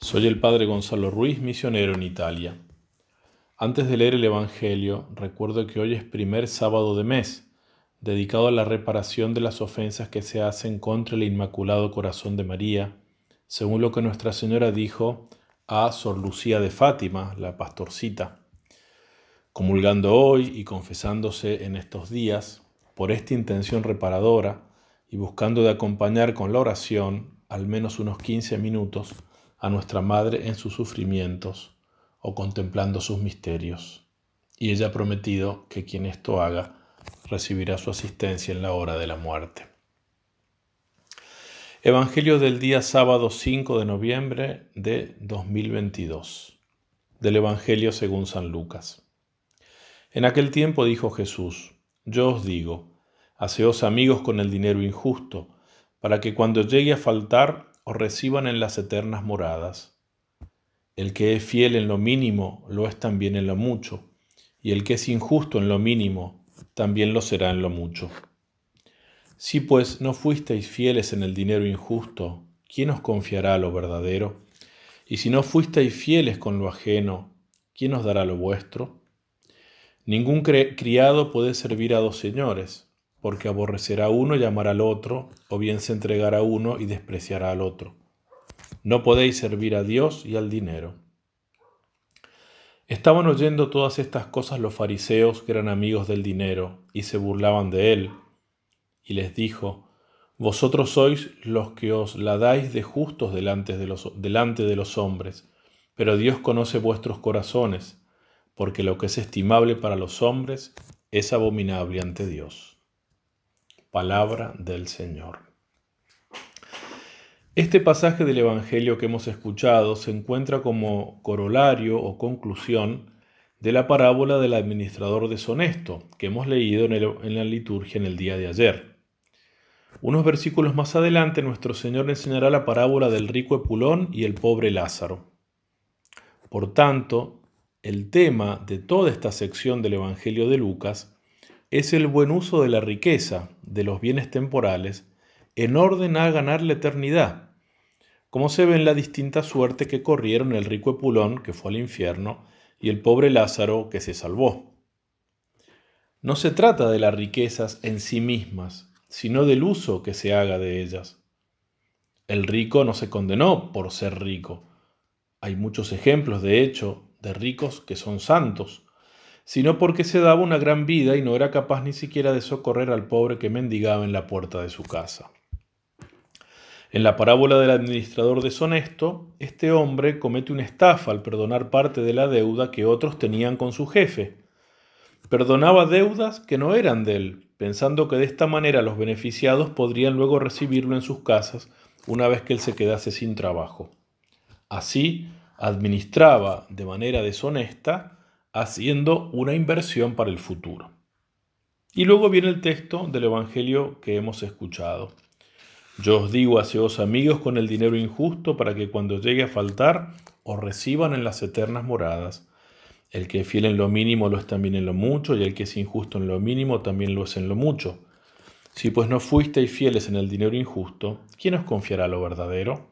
Soy el padre Gonzalo Ruiz, misionero en Italia. Antes de leer el Evangelio, recuerdo que hoy es primer sábado de mes, dedicado a la reparación de las ofensas que se hacen contra el Inmaculado Corazón de María, según lo que Nuestra Señora dijo a Sor Lucía de Fátima, la pastorcita. Comulgando hoy y confesándose en estos días, por esta intención reparadora y buscando de acompañar con la oración al menos unos 15 minutos, a nuestra Madre en sus sufrimientos o contemplando sus misterios. Y ella ha prometido que quien esto haga recibirá su asistencia en la hora de la muerte. Evangelio del día sábado 5 de noviembre de 2022. Del Evangelio según San Lucas. En aquel tiempo dijo Jesús, Yo os digo, haceos amigos con el dinero injusto, para que cuando llegue a faltar reciban en las eternas moradas. El que es fiel en lo mínimo lo es también en lo mucho, y el que es injusto en lo mínimo también lo será en lo mucho. Si pues no fuisteis fieles en el dinero injusto, ¿quién os confiará lo verdadero? Y si no fuisteis fieles con lo ajeno, ¿quién os dará lo vuestro? Ningún criado puede servir a dos señores porque aborrecerá uno y amará al otro, o bien se entregará a uno y despreciará al otro. No podéis servir a Dios y al dinero. Estaban oyendo todas estas cosas los fariseos que eran amigos del dinero y se burlaban de él. Y les dijo, Vosotros sois los que os la dais de justos delante de los, delante de los hombres, pero Dios conoce vuestros corazones, porque lo que es estimable para los hombres es abominable ante Dios. Palabra del Señor. Este pasaje del Evangelio que hemos escuchado se encuentra como corolario o conclusión de la parábola del administrador deshonesto que hemos leído en, la liturgia en el día de ayer. Unos versículos más adelante nuestro Señor enseñará la parábola del rico Epulón y el pobre Lázaro. Por tanto, el tema de toda esta sección del Evangelio de Lucas es el buen uso de la riqueza, de los bienes temporales, en orden a ganar la eternidad, como se ve en la distinta suerte que corrieron el rico Epulón, que fue al infierno, y el pobre Lázaro, que se salvó. No se trata de las riquezas en sí mismas, sino del uso que se haga de ellas. El rico no se condenó por ser rico. Hay muchos ejemplos, de hecho, de ricos que son santos, sino porque se daba una gran vida y no era capaz ni siquiera de socorrer al pobre que mendigaba en la puerta de su casa. En la parábola del administrador deshonesto, este hombre comete una estafa al perdonar parte de la deuda que otros tenían con su jefe. Perdonaba deudas que no eran de él, pensando que de esta manera los beneficiados podrían luego recibirlo en sus casas una vez que él se quedase sin trabajo. Así, administraba de manera deshonesta haciendo una inversión para el futuro. Y luego viene el texto del Evangelio que hemos escuchado. Yo os digo, haceos amigos con el dinero injusto para que cuando llegue a faltar os reciban en las eternas moradas. El que es fiel en lo mínimo lo es también en lo mucho, y el que es injusto en lo mínimo también lo es en lo mucho. Si pues no fuisteis fieles en el dinero injusto, ¿quién os confiará lo verdadero?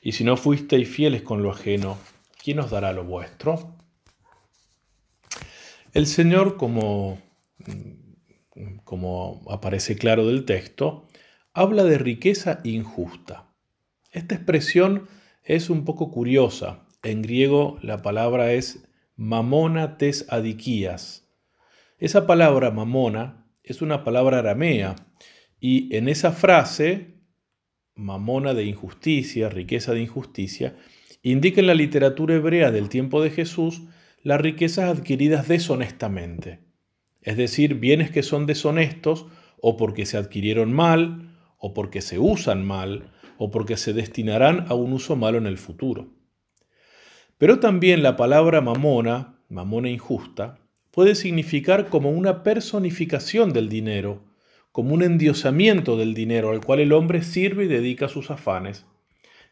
Y si no fuisteis fieles con lo ajeno, ¿quién os dará lo vuestro? El Señor, como, como aparece claro del texto, habla de riqueza injusta. Esta expresión es un poco curiosa. En griego la palabra es mamona tes adiquías. Esa palabra mamona es una palabra aramea y en esa frase, mamona de injusticia, riqueza de injusticia, indica en la literatura hebrea del tiempo de Jesús las riquezas adquiridas deshonestamente, es decir, bienes que son deshonestos o porque se adquirieron mal, o porque se usan mal, o porque se destinarán a un uso malo en el futuro. Pero también la palabra mamona, mamona injusta, puede significar como una personificación del dinero, como un endiosamiento del dinero al cual el hombre sirve y dedica sus afanes.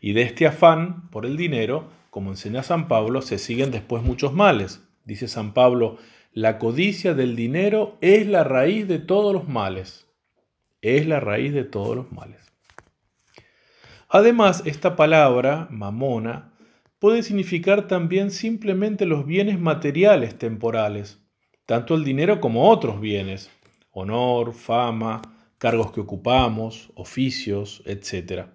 Y de este afán por el dinero como enseña San Pablo, se siguen después muchos males. Dice San Pablo, la codicia del dinero es la raíz de todos los males. Es la raíz de todos los males. Además, esta palabra, mamona, puede significar también simplemente los bienes materiales temporales, tanto el dinero como otros bienes, honor, fama, cargos que ocupamos, oficios, etc.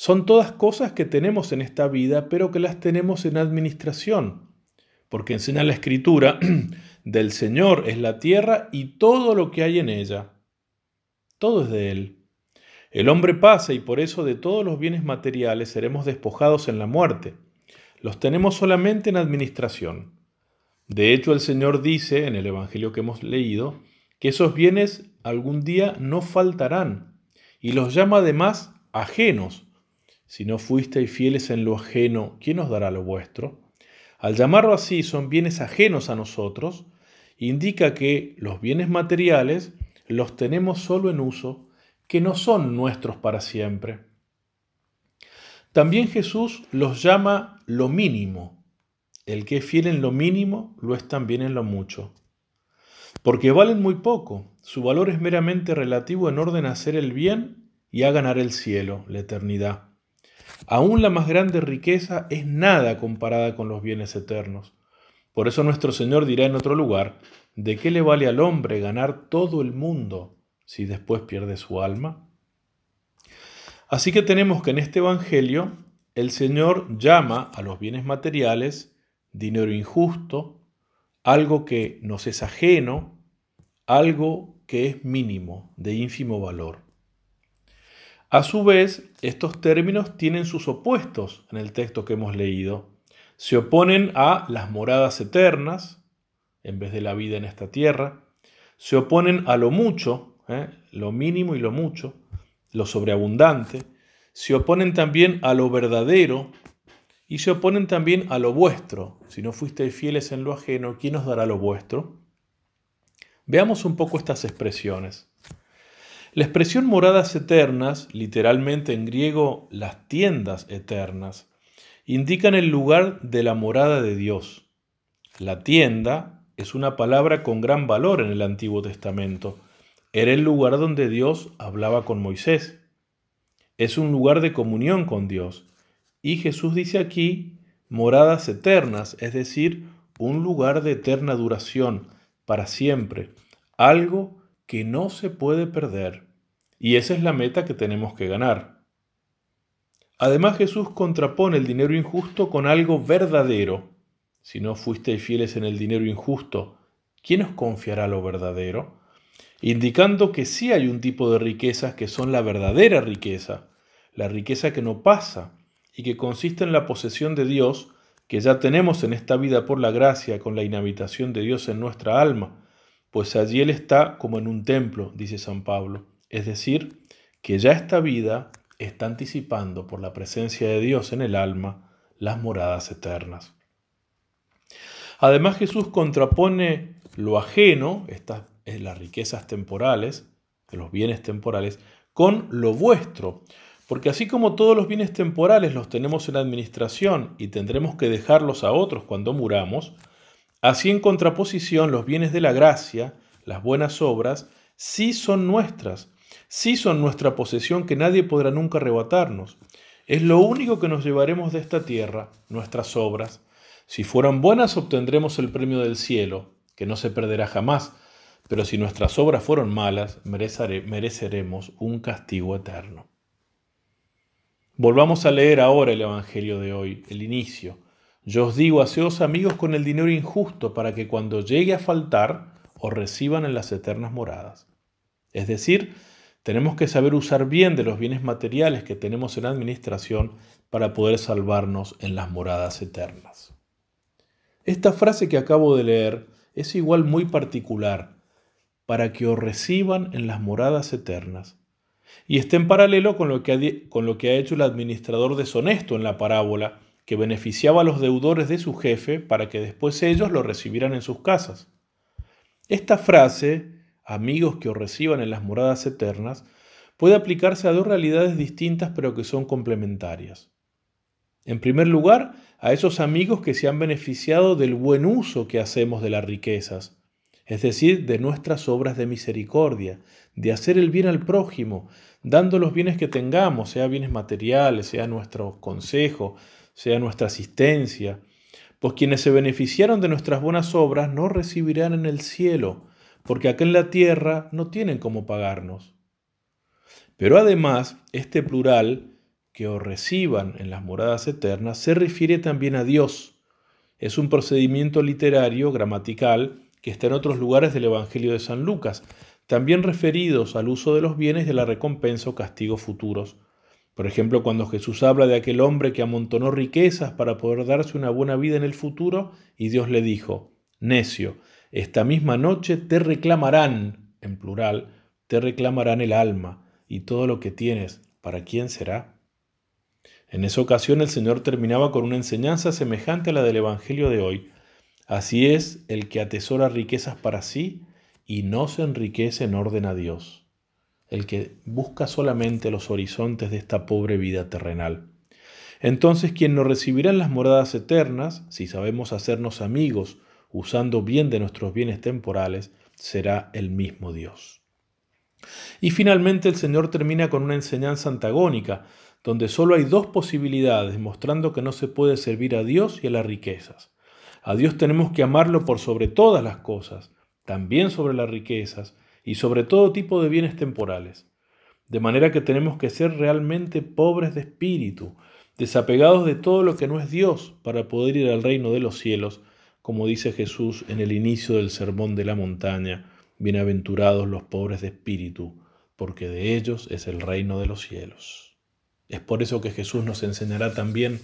Son todas cosas que tenemos en esta vida, pero que las tenemos en administración, porque enseña la escritura, del Señor es la tierra y todo lo que hay en ella. Todo es de Él. El hombre pasa y por eso de todos los bienes materiales seremos despojados en la muerte. Los tenemos solamente en administración. De hecho, el Señor dice en el Evangelio que hemos leído que esos bienes algún día no faltarán y los llama además ajenos. Si no fuisteis fieles en lo ajeno, ¿quién os dará lo vuestro? Al llamarlo así son bienes ajenos a nosotros, indica que los bienes materiales los tenemos solo en uso que no son nuestros para siempre. También Jesús los llama lo mínimo. El que es fiel en lo mínimo lo es también en lo mucho. Porque valen muy poco, su valor es meramente relativo en orden a hacer el bien y a ganar el cielo, la eternidad. Aún la más grande riqueza es nada comparada con los bienes eternos. Por eso nuestro Señor dirá en otro lugar, ¿de qué le vale al hombre ganar todo el mundo si después pierde su alma? Así que tenemos que en este Evangelio el Señor llama a los bienes materiales dinero injusto, algo que nos es ajeno, algo que es mínimo, de ínfimo valor. A su vez, estos términos tienen sus opuestos en el texto que hemos leído. Se oponen a las moradas eternas, en vez de la vida en esta tierra. Se oponen a lo mucho, ¿eh? lo mínimo y lo mucho, lo sobreabundante, se oponen también a lo verdadero y se oponen también a lo vuestro. Si no fuisteis fieles en lo ajeno, ¿quién os dará lo vuestro? Veamos un poco estas expresiones. La expresión moradas eternas, literalmente en griego las tiendas eternas, indican el lugar de la morada de Dios. La tienda es una palabra con gran valor en el Antiguo Testamento era el lugar donde Dios hablaba con Moisés. Es un lugar de comunión con Dios. Y Jesús dice aquí moradas eternas, es decir, un lugar de eterna duración, para siempre, algo que no se puede perder. Y esa es la meta que tenemos que ganar. Además Jesús contrapone el dinero injusto con algo verdadero. Si no fuisteis fieles en el dinero injusto, ¿quién os confiará lo verdadero? indicando que sí hay un tipo de riquezas que son la verdadera riqueza, la riqueza que no pasa y que consiste en la posesión de Dios que ya tenemos en esta vida por la gracia con la inhabitación de Dios en nuestra alma, pues allí Él está como en un templo, dice San Pablo, es decir, que ya esta vida está anticipando por la presencia de Dios en el alma las moradas eternas. Además Jesús contrapone lo ajeno, estas las riquezas temporales, los bienes temporales, con lo vuestro. Porque así como todos los bienes temporales los tenemos en administración y tendremos que dejarlos a otros cuando muramos, así en contraposición los bienes de la gracia, las buenas obras, sí son nuestras, sí son nuestra posesión que nadie podrá nunca arrebatarnos. Es lo único que nos llevaremos de esta tierra, nuestras obras. Si fueran buenas obtendremos el premio del cielo, que no se perderá jamás, pero si nuestras obras fueron malas, mereceremos un castigo eterno. Volvamos a leer ahora el Evangelio de hoy, el inicio. Yo os digo, haceos amigos con el dinero injusto para que cuando llegue a faltar, os reciban en las eternas moradas. Es decir, tenemos que saber usar bien de los bienes materiales que tenemos en administración para poder salvarnos en las moradas eternas. Esta frase que acabo de leer es igual muy particular para que os reciban en las moradas eternas. Y está en paralelo con lo que ha hecho el administrador deshonesto en la parábola, que beneficiaba a los deudores de su jefe para que después ellos lo recibieran en sus casas. Esta frase, amigos que os reciban en las moradas eternas, puede aplicarse a dos realidades distintas pero que son complementarias. En primer lugar, a esos amigos que se han beneficiado del buen uso que hacemos de las riquezas, es decir, de nuestras obras de misericordia, de hacer el bien al prójimo, dando los bienes que tengamos, sea bienes materiales, sea nuestro consejo, sea nuestra asistencia, pues quienes se beneficiaron de nuestras buenas obras no recibirán en el cielo, porque acá en la tierra no tienen cómo pagarnos. Pero además, este plural, que os reciban en las moradas eternas, se refiere también a Dios. Es un procedimiento literario, gramatical, que está en otros lugares del Evangelio de San Lucas, también referidos al uso de los bienes de la recompensa o castigos futuros. Por ejemplo, cuando Jesús habla de aquel hombre que amontonó riquezas para poder darse una buena vida en el futuro, y Dios le dijo, necio, esta misma noche te reclamarán, en plural, te reclamarán el alma y todo lo que tienes, ¿para quién será? En esa ocasión el Señor terminaba con una enseñanza semejante a la del Evangelio de hoy. Así es el que atesora riquezas para sí y no se enriquece en orden a Dios el que busca solamente los horizontes de esta pobre vida terrenal. Entonces quien nos recibirá en las moradas eternas, si sabemos hacernos amigos usando bien de nuestros bienes temporales, será el mismo Dios. Y finalmente el Señor termina con una enseñanza antagónica, donde solo hay dos posibilidades, mostrando que no se puede servir a Dios y a las riquezas. A Dios tenemos que amarlo por sobre todas las cosas, también sobre las riquezas, y sobre todo tipo de bienes temporales. De manera que tenemos que ser realmente pobres de espíritu, desapegados de todo lo que no es Dios para poder ir al reino de los cielos, como dice Jesús en el inicio del Sermón de la Montaña, bienaventurados los pobres de espíritu, porque de ellos es el reino de los cielos. Es por eso que Jesús nos enseñará también,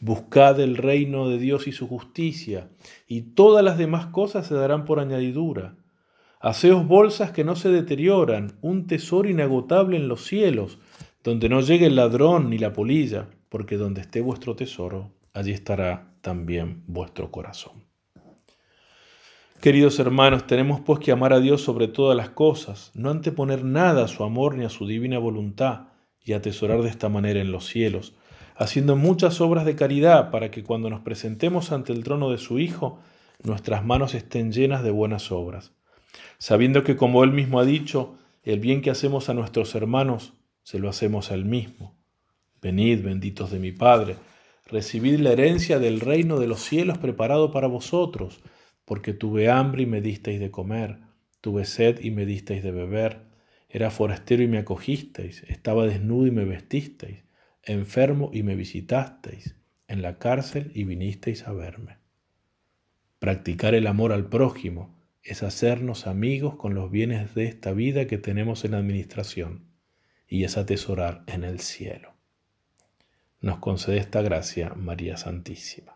buscad el reino de Dios y su justicia, y todas las demás cosas se darán por añadidura. Haceos bolsas que no se deterioran, un tesoro inagotable en los cielos, donde no llegue el ladrón ni la polilla, porque donde esté vuestro tesoro, allí estará también vuestro corazón. Queridos hermanos, tenemos pues que amar a Dios sobre todas las cosas, no anteponer nada a su amor ni a su divina voluntad, y atesorar de esta manera en los cielos, haciendo muchas obras de caridad para que cuando nos presentemos ante el trono de su Hijo, nuestras manos estén llenas de buenas obras sabiendo que como Él mismo ha dicho, el bien que hacemos a nuestros hermanos, se lo hacemos a Él mismo. Venid, benditos de mi Padre, recibid la herencia del reino de los cielos preparado para vosotros, porque tuve hambre y me disteis de comer, tuve sed y me disteis de beber, era forastero y me acogisteis, estaba desnudo y me vestisteis, enfermo y me visitasteis, en la cárcel y vinisteis a verme. Practicar el amor al prójimo, es hacernos amigos con los bienes de esta vida que tenemos en la administración y es atesorar en el cielo. Nos concede esta gracia María Santísima.